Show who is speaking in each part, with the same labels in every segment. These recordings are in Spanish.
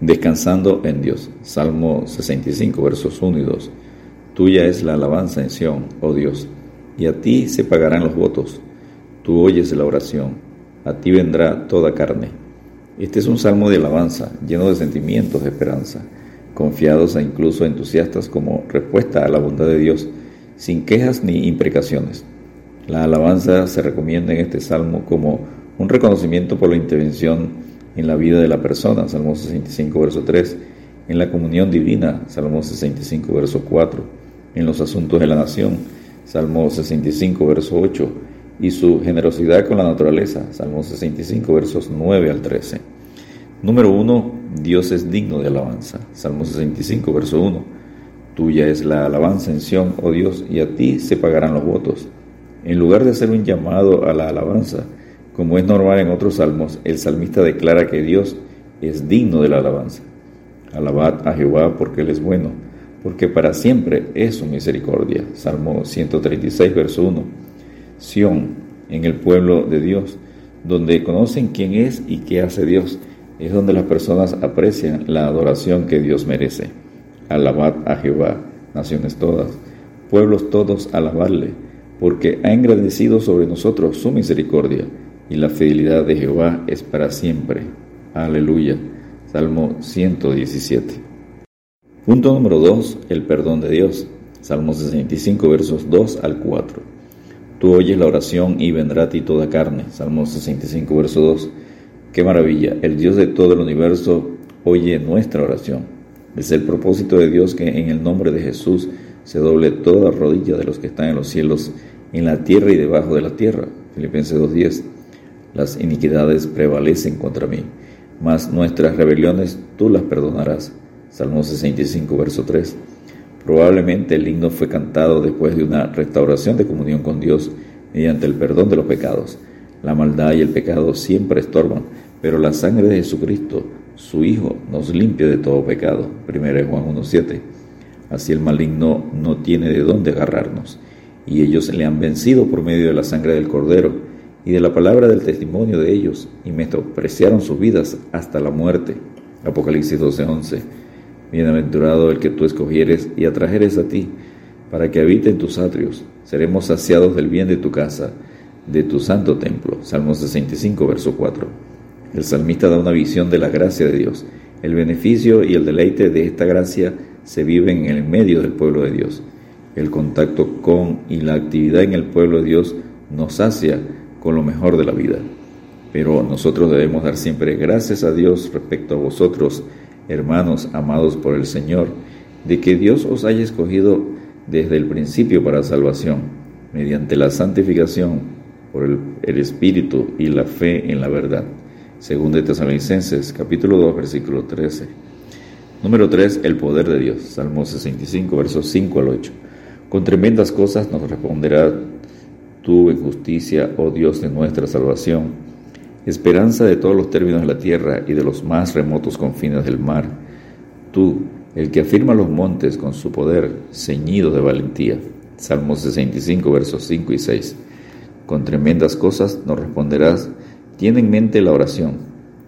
Speaker 1: Descansando en Dios. Salmo 65, versos 1 y 2. Tuya es la alabanza en Sión, oh Dios, y a ti se pagarán los votos. Tú oyes la oración, a ti vendrá toda carne. Este es un salmo de alabanza, lleno de sentimientos de esperanza, confiados e incluso entusiastas como respuesta a la bondad de Dios, sin quejas ni imprecaciones. La alabanza se recomienda en este salmo como un reconocimiento por la intervención en la vida de la persona, Salmo 65, verso 3, en la comunión divina, Salmo 65, verso 4, en los asuntos de la nación, Salmo 65, verso 8, y su generosidad con la naturaleza, Salmo 65, versos 9 al 13. Número 1, Dios es digno de alabanza, Salmo 65, verso 1. Tuya es la alabanza en Sión, oh Dios, y a ti se pagarán los votos. En lugar de hacer un llamado a la alabanza, como es normal en otros salmos, el salmista declara que Dios es digno de la alabanza. Alabad a Jehová porque Él es bueno, porque para siempre es su misericordia. Salmo 136, verso 1. Sión, en el pueblo de Dios, donde conocen quién es y qué hace Dios, es donde las personas aprecian la adoración que Dios merece. Alabad a Jehová, naciones todas, pueblos todos, alabarle, porque ha engrandecido sobre nosotros su misericordia y la fidelidad de Jehová es para siempre. Aleluya. Salmo 117. Punto número 2. El perdón de Dios. Salmo 65, versos 2 al 4. Tú oyes la oración y vendrá a ti toda carne. Salmo 65, verso 2. Qué maravilla. El Dios de todo el universo oye nuestra oración. Es el propósito de Dios que en el nombre de Jesús se doble toda rodilla de los que están en los cielos, en la tierra y debajo de la tierra. Filipenses 2.10 las iniquidades prevalecen contra mí, mas nuestras rebeliones tú las perdonarás. Salmo 65, verso 3. Probablemente el himno fue cantado después de una restauración de comunión con Dios mediante el perdón de los pecados. La maldad y el pecado siempre estorban, pero la sangre de Jesucristo, su Hijo, nos limpia de todo pecado. 1 Juan 1.7. Así el maligno no tiene de dónde agarrarnos, y ellos le han vencido por medio de la sangre del Cordero y de la palabra del testimonio de ellos, y menospreciaron sus vidas hasta la muerte. Apocalipsis 12:11. Bienaventurado el que tú escogieres y atrajeres a ti, para que habite en tus atrios. Seremos saciados del bien de tu casa, de tu santo templo. Salmos 65, verso 4. El salmista da una visión de la gracia de Dios. El beneficio y el deleite de esta gracia se viven en el medio del pueblo de Dios. El contacto con y la actividad en el pueblo de Dios nos sacia con lo mejor de la vida. Pero nosotros debemos dar siempre gracias a Dios respecto a vosotros, hermanos amados por el Señor, de que Dios os haya escogido desde el principio para salvación, mediante la santificación por el, Espíritu y la fe en la verdad. Según de Tesalonicenses, capítulo 2, versículo 13. Número 3, el poder de Dios. Salmo 65, versos 5 al 8. Con tremendas cosas nos responderá tú en justicia, oh Dios de nuestra salvación, esperanza de todos los términos de la tierra y de los más remotos confines del mar, tú, el que afirma los montes con su poder, ceñido de valentía. Salmos 65, versos 5 y 6. Con tremendas cosas nos responderás, tiene en mente la oración.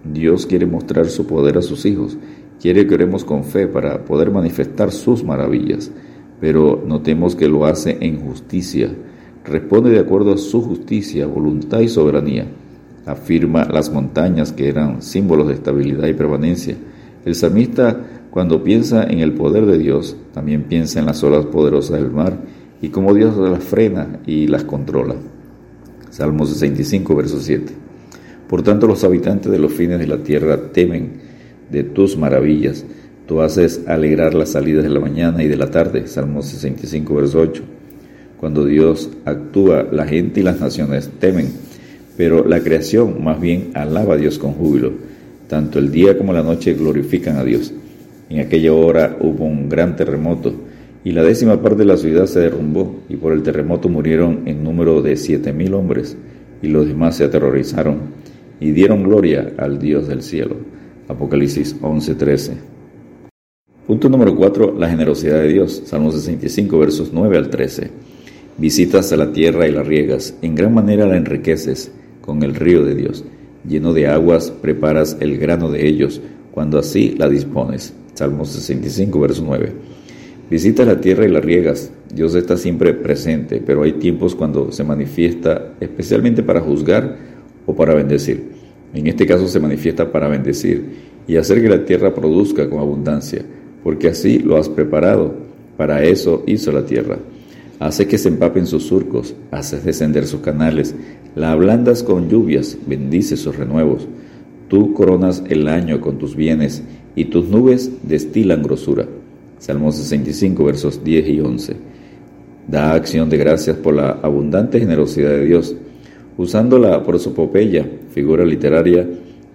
Speaker 1: Dios quiere mostrar su poder a sus hijos, quiere que oremos con fe para poder manifestar sus maravillas, pero notemos que lo hace en justicia responde de acuerdo a su justicia, voluntad y soberanía. Afirma las montañas que eran símbolos de estabilidad y permanencia. El salmista, cuando piensa en el poder de Dios, también piensa en las olas poderosas del mar y cómo Dios las frena y las controla. Salmo 65, verso 7. Por tanto, los habitantes de los fines de la tierra temen de tus maravillas. Tú haces alegrar las salidas de la mañana y de la tarde. Salmo 65, verso 8. Cuando Dios actúa, la gente y las naciones temen, pero la creación más bien alaba a Dios con júbilo. Tanto el día como la noche glorifican a Dios. En aquella hora hubo un gran terremoto y la décima parte de la ciudad se derrumbó y por el terremoto murieron en número de siete mil hombres y los demás se aterrorizaron y dieron gloria al Dios del cielo. Apocalipsis 11:13. Punto número 4. La generosidad de Dios. Salmo 65 versos 9 al 13. Visitas a la tierra y la riegas, en gran manera la enriqueces con el río de Dios. Lleno de aguas, preparas el grano de ellos. cuando así la dispones. Salmo 65, verso 9. Visitas la tierra y la riegas. Dios está siempre presente, pero hay tiempos cuando se manifiesta especialmente para juzgar o para bendecir. En este caso se manifiesta para bendecir y hacer que la tierra produzca con abundancia, porque así lo has preparado. Para eso hizo la tierra. Hace que se empapen sus surcos, haces descender sus canales, la ablandas con lluvias, bendice sus renuevos. Tú coronas el año con tus bienes y tus nubes destilan grosura. Salmo 65, versos 10 y 11. Da acción de gracias por la abundante generosidad de Dios. Usando la prosopopeya, figura literaria,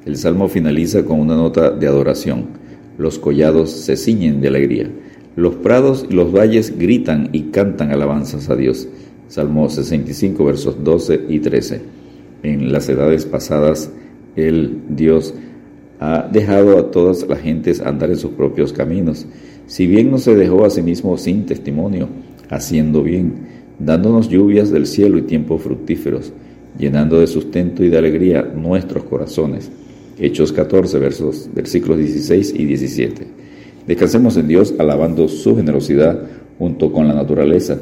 Speaker 1: el salmo finaliza con una nota de adoración. Los collados se ciñen de alegría. Los prados y los valles gritan y cantan alabanzas a Dios. Salmo 65, versos 12 y 13. En las edades pasadas, el Dios ha dejado a todas las gentes andar en sus propios caminos, si bien no se dejó a sí mismo sin testimonio, haciendo bien, dándonos lluvias del cielo y tiempos fructíferos, llenando de sustento y de alegría nuestros corazones. Hechos 14, versos, versículos 16 y 17. Descansemos en Dios alabando su generosidad junto con la naturaleza,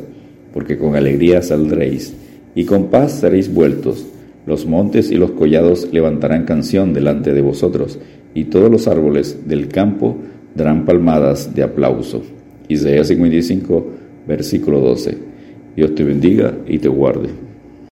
Speaker 1: porque con alegría saldréis y con paz seréis vueltos los montes y los collados levantarán canción delante de vosotros, y todos los árboles del campo darán palmadas de aplauso. Isaías 55, versículo 12. Dios te bendiga y te guarde.